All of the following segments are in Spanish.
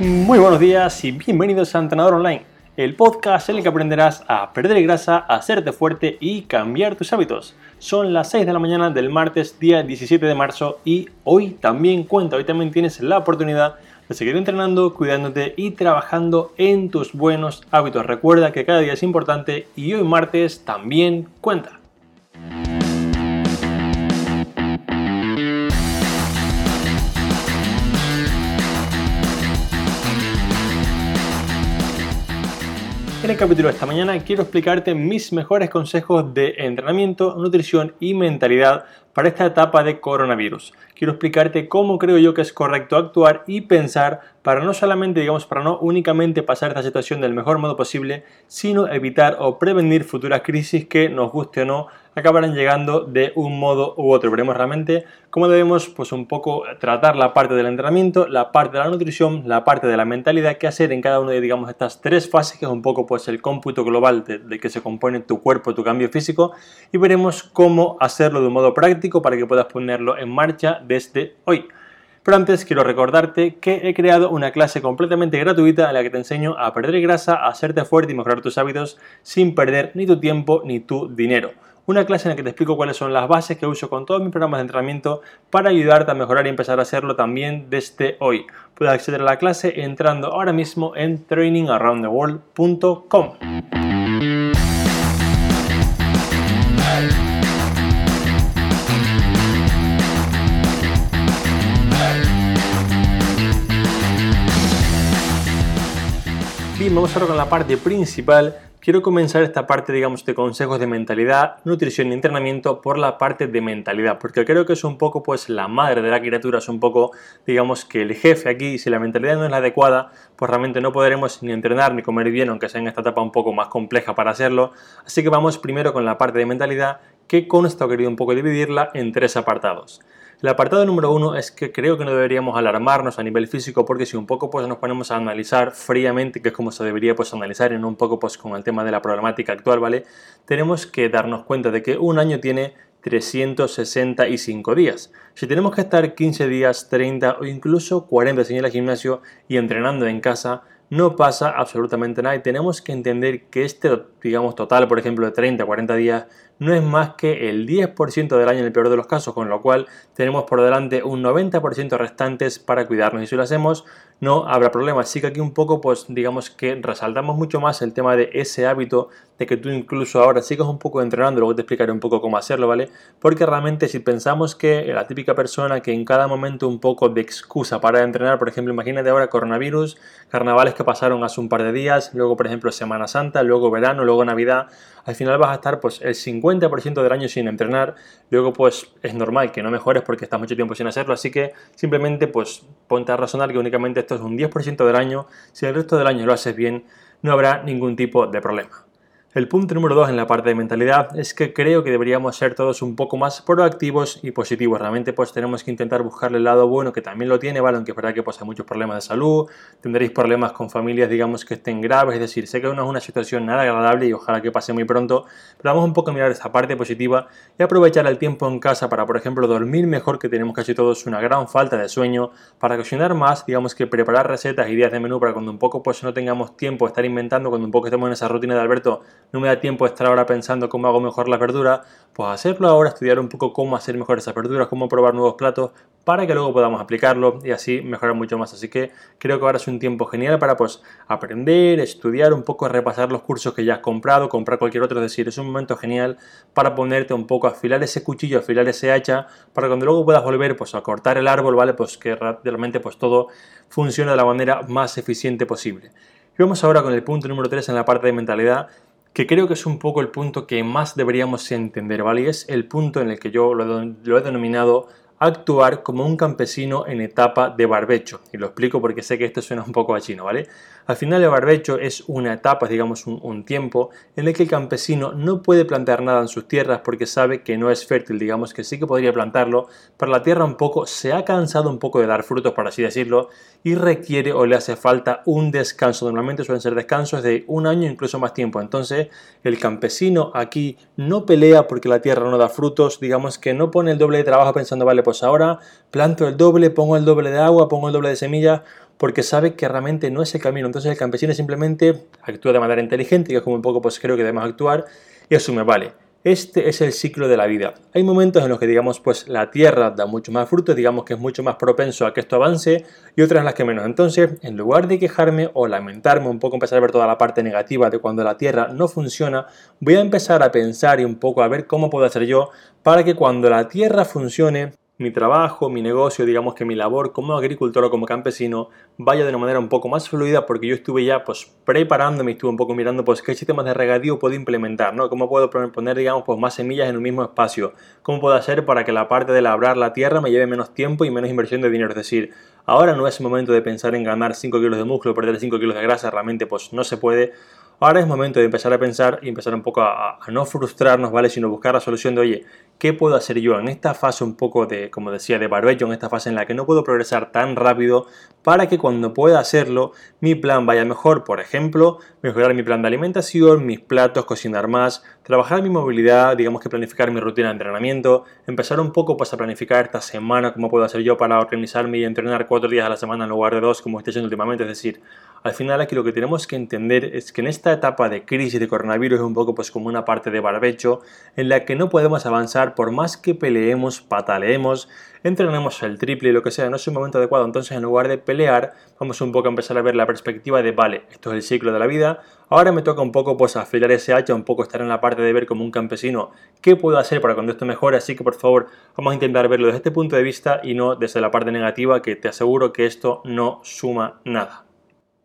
Muy buenos días y bienvenidos a Entrenador Online, el podcast en el que aprenderás a perder grasa, a hacerte fuerte y cambiar tus hábitos. Son las 6 de la mañana del martes, día 17 de marzo y hoy también cuenta, hoy también tienes la oportunidad de seguir entrenando, cuidándote y trabajando en tus buenos hábitos. Recuerda que cada día es importante y hoy martes también cuenta. En el capítulo de esta mañana quiero explicarte mis mejores consejos de entrenamiento, nutrición y mentalidad para esta etapa de coronavirus. Quiero explicarte cómo creo yo que es correcto actuar y pensar para no solamente, digamos, para no únicamente pasar esta situación del mejor modo posible, sino evitar o prevenir futuras crisis que, nos guste o no, acabarán llegando de un modo u otro. Veremos realmente cómo debemos pues un poco tratar la parte del entrenamiento, la parte de la nutrición, la parte de la mentalidad, qué hacer en cada una de digamos estas tres fases que es un poco pues el cómputo global de, de que se compone tu cuerpo, tu cambio físico y veremos cómo hacerlo de un modo práctico para que puedas ponerlo en marcha desde hoy. Pero antes quiero recordarte que he creado una clase completamente gratuita en la que te enseño a perder grasa, a hacerte fuerte y mejorar tus hábitos sin perder ni tu tiempo ni tu dinero una clase en la que te explico cuáles son las bases que uso con todos mis programas de entrenamiento para ayudarte a mejorar y empezar a hacerlo también desde hoy. Puedes acceder a la clase entrando ahora mismo en trainingaroundtheworld.com. vamos ahora con la parte principal quiero comenzar esta parte, digamos, de consejos de mentalidad, nutrición y entrenamiento por la parte de mentalidad, porque creo que es un poco, pues, la madre de la criatura, es un poco, digamos, que el jefe aquí, si la mentalidad no es la adecuada, pues realmente no podremos ni entrenar ni comer bien, aunque sea en esta etapa un poco más compleja para hacerlo. Así que vamos primero con la parte de mentalidad, que con esto he querido un poco dividirla en tres apartados. El apartado número uno es que creo que no deberíamos alarmarnos a nivel físico porque si un poco pues nos ponemos a analizar fríamente, que es como se debería pues analizar en un poco pues con el tema de la problemática actual, ¿vale? Tenemos que darnos cuenta de que un año tiene 365 días. Si tenemos que estar 15 días, 30 o incluso 40 sin ir al gimnasio y entrenando en casa, no pasa absolutamente nada y tenemos que entender que este, digamos, total, por ejemplo, de 30 40 días no es más que el 10% del año en el peor de los casos, con lo cual tenemos por delante un 90% restantes para cuidarnos y si lo hacemos no habrá problema. Así que aquí un poco pues digamos que resaltamos mucho más el tema de ese hábito de que tú incluso ahora sigas un poco entrenando, luego te explicaré un poco cómo hacerlo, ¿vale? Porque realmente si pensamos que la típica persona que en cada momento un poco de excusa para entrenar, por ejemplo, imagínate ahora coronavirus, carnavales que pasaron hace un par de días, luego por ejemplo Semana Santa, luego verano, luego Navidad, al final vas a estar pues el 50% del año sin entrenar, luego pues es normal que no mejores porque estás mucho tiempo sin hacerlo, así que simplemente pues ponte a razonar que únicamente esto es un 10% del año, si el resto del año lo haces bien, no habrá ningún tipo de problema. El punto número dos en la parte de mentalidad es que creo que deberíamos ser todos un poco más proactivos y positivos. Realmente pues tenemos que intentar buscarle el lado bueno que también lo tiene, ¿vale? Aunque es verdad que pues hay muchos problemas de salud, tendréis problemas con familias digamos que estén graves, es decir, sé que no es una situación nada agradable y ojalá que pase muy pronto, pero vamos un poco a mirar esa parte positiva y aprovechar el tiempo en casa para por ejemplo dormir mejor que tenemos casi todos una gran falta de sueño, para cocinar más, digamos que preparar recetas y días de menú para cuando un poco pues no tengamos tiempo de estar inventando, cuando un poco estemos en esa rutina de Alberto no me da tiempo de estar ahora pensando cómo hago mejor la verdura, pues hacerlo ahora, estudiar un poco cómo hacer mejor esas verduras, cómo probar nuevos platos, para que luego podamos aplicarlo y así mejorar mucho más. Así que creo que ahora es un tiempo genial para pues aprender, estudiar un poco, repasar los cursos que ya has comprado, comprar cualquier otro, es decir, es un momento genial para ponerte un poco a afilar ese cuchillo, afilar ese hacha, para cuando luego puedas volver pues a cortar el árbol, ¿vale? Pues que realmente pues todo funcione de la manera más eficiente posible. Y vamos ahora con el punto número 3 en la parte de mentalidad, que creo que es un poco el punto que más deberíamos entender, ¿vale? Y es el punto en el que yo lo, he denominado actuar como un campesino en etapa de barbecho. Y lo explico porque sé que esto suena un poco a chino, ¿vale? Al final el barbecho es una etapa, digamos un, un, tiempo, en el que el campesino no puede plantar nada en sus tierras porque sabe que no es fértil, digamos que sí que podría plantarlo, pero la tierra un poco se ha cansado un poco de dar frutos, por así decirlo, y requiere o le hace falta un descanso. Normalmente suelen ser descansos de un año, incluso más tiempo. Entonces el campesino aquí no pelea porque la tierra no da frutos, digamos que no pone el doble de trabajo pensando, vale, pues pues ahora planto el doble, pongo el doble de agua, pongo el doble de semillas, porque sabe que realmente no es el camino. Entonces el campesino simplemente actúa de manera inteligente, que es como un poco pues creo que debemos actuar, y asume, vale, este es el ciclo de la vida. Hay momentos en los que, digamos, pues la tierra da mucho más frutos, digamos que es mucho más propenso a que esto avance, y otras en las que menos. Entonces, en lugar de quejarme o lamentarme un poco, empezar a ver toda la parte negativa de cuando la tierra no funciona, voy a empezar a pensar y un poco a ver cómo puedo hacer yo para que cuando la tierra funcione, mi trabajo, mi negocio, digamos que mi labor como agricultor o como campesino vaya de una manera un poco más fluida porque yo estuve ya pues preparándome, estuve un poco mirando pues qué sistemas de regadío puedo implementar, ¿no? Cómo puedo poner digamos pues más semillas en un mismo espacio, cómo puedo hacer para que la parte de labrar la tierra me lleve menos tiempo y menos inversión de dinero, es decir, ahora no es momento de pensar en ganar 5 kilos de músculo, perder 5 kilos de grasa, realmente pues no se puede, Ahora es momento de empezar a pensar y empezar un poco a, no frustrarnos, ¿vale? Sino buscar la solución de, oye, ¿qué puedo hacer yo en esta fase un poco de, como decía, de barbecho, en esta fase en la que no puedo progresar tan rápido para que cuando pueda hacerlo mi plan vaya mejor? Por ejemplo, mejorar mi plan de alimentación, mis platos, cocinar más, trabajar mi movilidad, digamos que planificar mi rutina de entrenamiento, empezar un poco pues a planificar esta semana, cómo puedo hacer yo para organizarme y entrenar cuatro días a la semana en lugar de dos, como estoy haciendo últimamente, es decir, al final aquí lo que tenemos que entender es que en esta etapa de crisis de coronavirus es un poco pues como una parte de barbecho en la que no podemos avanzar por más que peleemos, pataleemos, entrenemos el triple lo que sea, no es un momento adecuado. Entonces en lugar de vamos un poco a empezar a ver la perspectiva de, vale, esto es el ciclo de la vida, ahora me toca un poco pues afilar ese hacha, un poco estar en la parte de ver como un campesino qué puedo hacer para cuando esto mejore, así que por favor vamos a intentar verlo desde este punto de vista y no desde la parte negativa que te aseguro que esto no suma nada.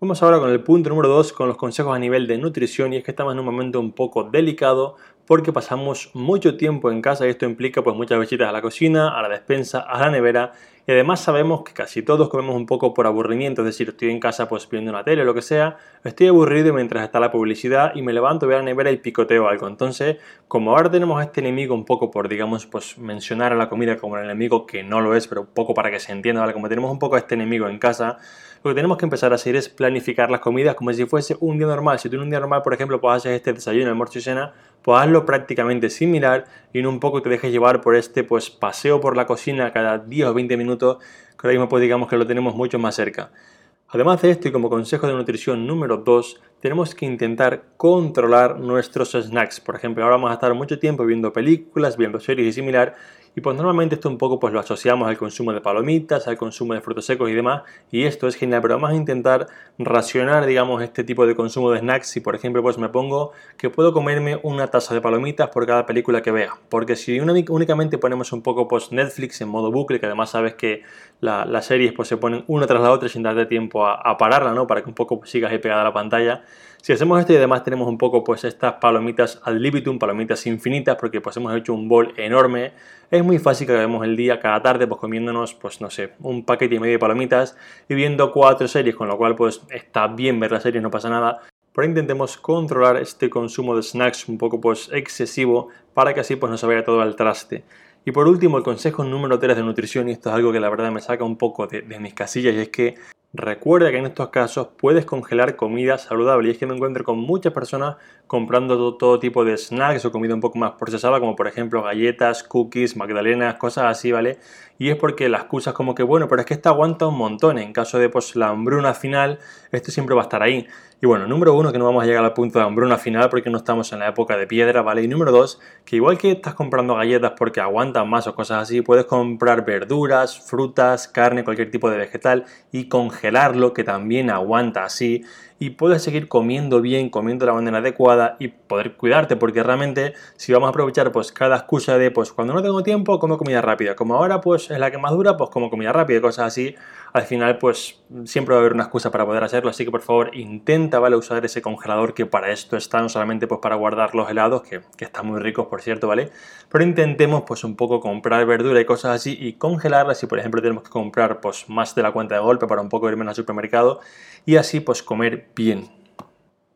Vamos ahora con el punto número 2, con los consejos a nivel de nutrición, y es que estamos en un momento un poco delicado porque pasamos mucho tiempo en casa y esto implica pues muchas visitas a la cocina, a la despensa, a la nevera y además sabemos que casi todos comemos un poco por aburrimiento, es decir, estoy en casa pues viendo una tele o lo que sea, estoy aburrido mientras está la publicidad y me levanto, voy a la nevera y picoteo algo. Entonces, como ahora tenemos este enemigo un poco por, digamos, pues mencionar a la comida como el enemigo que no lo es, pero un poco para que se entienda, ¿vale? Como tenemos un poco a este enemigo en casa, lo que tenemos que empezar a hacer es planificar las comidas como si fuese un día normal. Si tú en un día normal, por ejemplo, pues haces este desayuno, almuerzo y cena, pues hazlo prácticamente similar y no un poco te dejes llevar por este pues paseo por la cocina cada 10 o 20 minutos, que ahora mismo pues digamos que lo tenemos mucho más cerca. Además de esto y como consejo de nutrición número 2, tenemos que intentar controlar nuestros snacks. Por ejemplo, ahora vamos a estar mucho tiempo viendo películas, viendo series y similar y pues normalmente esto un poco pues lo asociamos al consumo de palomitas, al consumo de frutos secos y demás. Y esto es genial, pero vamos a intentar racionar, digamos, este tipo de consumo de snacks. Si por ejemplo pues me pongo que puedo comerme una taza de palomitas por cada película que vea. Porque si únicamente ponemos un poco pues Netflix en modo bucle, que además sabes que las series pues se ponen una tras la otra sin darte tiempo a, pararla, ¿no? Para que un poco pues, sigas ahí pegada a la pantalla si hacemos esto y además tenemos un poco pues estas palomitas ad libitum, palomitas infinitas, porque pues hemos hecho un bol enorme, es muy fácil que acabemos el día cada tarde pues comiéndonos pues no sé, un paquete y medio de palomitas y viendo cuatro series, con lo cual pues está bien ver las series, no pasa nada, pero intentemos controlar este consumo de snacks un poco pues excesivo para que así pues no se vaya todo al traste. Y por último, el consejo número 3 de nutrición, y esto es algo que la verdad me saca un poco de, de mis casillas, y es que Recuerda que en estos casos puedes congelar comida saludable y es que me encuentro con muchas personas comprando todo, tipo de snacks o comida un poco más procesada como por ejemplo galletas, cookies, magdalenas, cosas así, ¿vale? Y es porque las excusas como que bueno, pero es que esta aguanta un montón, en caso de pues la hambruna final, esto siempre va a estar ahí. Y bueno, número uno, que no vamos a llegar al punto de hambruna final porque no estamos en la época de piedra, ¿vale? Y número dos, que igual que estás comprando galletas porque aguantan más o cosas así, puedes comprar verduras, frutas, carne, cualquier tipo de vegetal y que también aguanta así y puedes seguir comiendo bien, comiendo de la manera adecuada y poder cuidarte, porque realmente si vamos a aprovechar pues cada excusa de pues cuando no tengo tiempo como comida rápida, como ahora pues es la que más dura, pues como comida rápida, cosas así, al final pues siempre va a haber una excusa para poder hacerlo, así que por favor intenta ¿vale? usar ese congelador que para esto está, no solamente pues para guardar los helados, que, que están muy ricos por cierto, ¿vale? Pero intentemos pues un poco comprar verdura y cosas así y congelarlas si por ejemplo tenemos que comprar pues más de la cuenta de golpe para un poco irme al supermercado y así pues comer bien.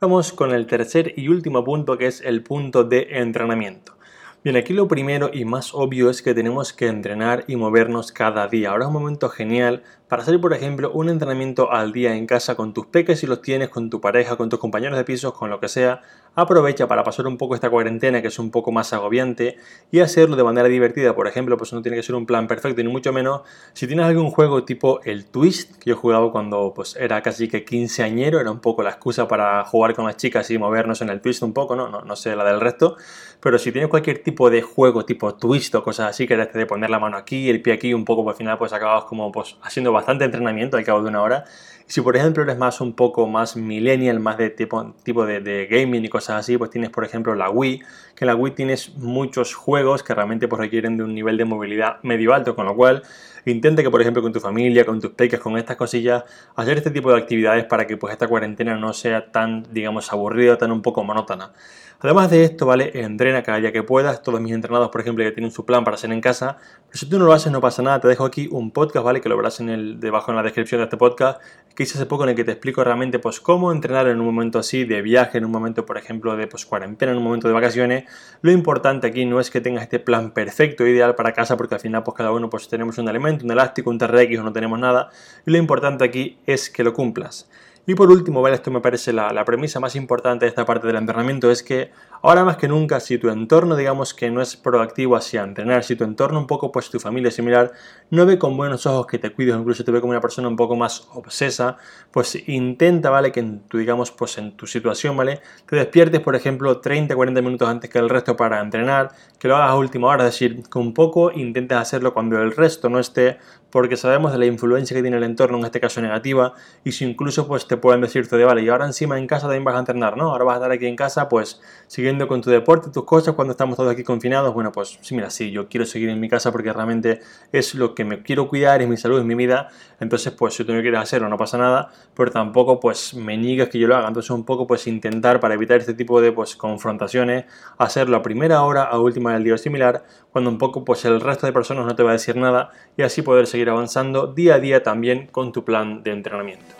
Vamos con el tercer y último punto que es el punto de entrenamiento. Bien, aquí lo primero y más obvio es que tenemos que entrenar y movernos cada día. Ahora es un momento genial para hacer, por ejemplo, un entrenamiento al día en casa con tus peques si los tienes, con tu pareja, con tus compañeros de pisos, con lo que sea. Aprovecha para pasar un poco esta cuarentena que es un poco más agobiante y hacerlo de manera divertida. Por ejemplo, pues no tiene que ser un plan perfecto ni mucho menos. Si tienes algún juego tipo el Twist, que yo he jugado cuando pues era casi que quinceañero, era un poco la excusa para jugar con las chicas y movernos en el Twist un poco, no, no, no sé la del resto. Pero si tienes cualquier tipo de juego tipo Twist o cosas así, que era este de poner la mano aquí, el pie aquí, un poco, pues al final pues acabas como pues haciendo bastante entrenamiento al cabo de una hora. Si por ejemplo eres más un poco más millennial, más de tipo, tipo de, gaming y cosas así, pues tienes por ejemplo la Wii, que en la Wii tienes muchos juegos que realmente pues, requieren de un nivel de movilidad medio alto, con lo cual intenta que por ejemplo con tu familia, con tus peques, con estas cosillas, hacer este tipo de actividades para que pues esta cuarentena no sea tan, digamos, aburrida, tan un poco monótona. Además de esto, ¿vale? Entrena cada día que puedas. Todos mis entrenados, por ejemplo, que tienen su plan para hacer en casa. Pero si tú no lo haces, no pasa nada. Te dejo aquí un podcast, ¿vale? Que lo verás en el, debajo en la descripción de este podcast. Que hice hace poco en el que te explico realmente, pues, cómo entrenar en un momento así de viaje, en un momento, por ejemplo, de pues, cuarentena, en un momento de vacaciones. Lo importante aquí no es que tengas este plan perfecto, ideal para casa, porque al final, pues, cada uno, pues, tenemos un elemento, un elástico, un TRX o no tenemos nada. Lo importante aquí es que lo cumplas. Y por último, ¿vale? esto me parece la, la, premisa más importante de esta parte del entrenamiento, es que ahora más que nunca, si tu entorno digamos que no es proactivo hacia entrenar, si tu entorno un poco, pues tu familia es similar, no ve con buenos ojos que te cuides, incluso te ve como una persona un poco más obsesa, pues intenta, ¿vale? Que en tu, digamos, pues en tu situación, ¿vale? Te despiertes, por ejemplo, 30, 40 minutos antes que el resto para entrenar, que lo hagas a última hora, es decir, que un poco intentes hacerlo cuando el resto no esté, porque sabemos de la influencia que tiene el entorno, en este caso negativa, y si incluso pues te pueden decirte de vale, y ahora encima en casa también vas a entrenar, ¿no? Ahora vas a estar aquí en casa, pues siguiendo con tu deporte, tus cosas, cuando estamos todos aquí confinados, bueno, pues sí, mira, sí, yo quiero seguir en mi casa porque realmente es lo que me quiero cuidar, es mi salud, es mi vida, entonces pues si tú no quieres hacerlo no pasa nada, pero tampoco pues me niegues que yo lo haga, entonces un poco pues intentar para evitar este tipo de pues confrontaciones, hacerlo a primera hora, a última del día similar, cuando un poco pues el resto de personas no te va a decir nada y así poder seguir avanzando día a día también con tu plan de entrenamiento.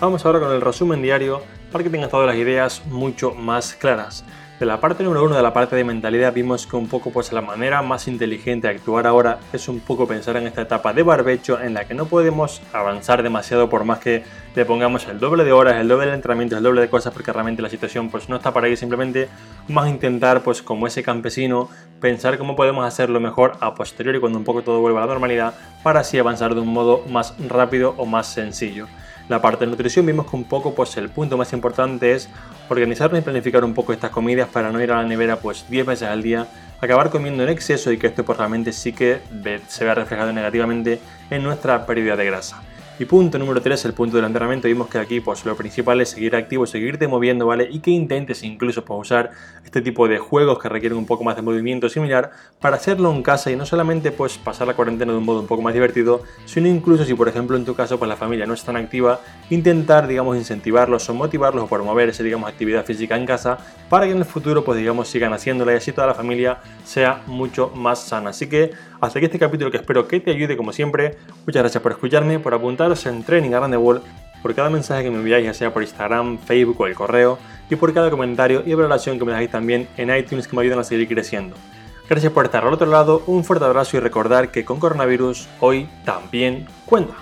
Vamos ahora con el resumen diario para que tengas todas las ideas mucho más claras. De la parte número uno, de la parte de mentalidad, vimos que un poco pues la manera más inteligente de actuar ahora es un poco pensar en esta etapa de barbecho en la que no podemos avanzar demasiado por más que le pongamos el doble de horas, el doble de entrenamiento, el doble de cosas porque realmente la situación pues no está para ir. Simplemente más intentar pues como ese campesino pensar cómo podemos hacerlo mejor a posteriori cuando un poco todo vuelva a la normalidad para así avanzar de un modo más rápido o más sencillo la parte de nutrición vimos que un poco pues el punto más importante es organizarnos y planificar un poco estas comidas para no ir a la nevera pues 10 veces al día, acabar comiendo en exceso y que esto pues realmente sí que se vea reflejado negativamente en nuestra pérdida de grasa. Y punto número 3, el punto del entrenamiento, vimos que aquí pues lo principal es seguir activo, seguirte moviendo, ¿vale? Y que intentes incluso pues, usar este tipo de juegos que requieren un poco más de movimiento similar para hacerlo en casa y no solamente pues pasar la cuarentena de un modo un poco más divertido, sino incluso si por ejemplo en tu caso pues la familia no es tan activa, intentar digamos incentivarlos o motivarlos o promover esa digamos actividad física en casa para que en el futuro pues digamos sigan haciéndola y así toda la familia sea mucho más sana. Así que hasta aquí este capítulo que espero que te ayude como siempre. Muchas gracias por escucharme, por apuntaros en Training Around the World, por cada mensaje que me enviáis, ya sea por Instagram, Facebook o el correo, y por cada comentario y valoración que me dejáis también en iTunes que me ayudan a seguir creciendo. Gracias por estar al otro lado, un fuerte abrazo y recordar que con coronavirus hoy también cuenta.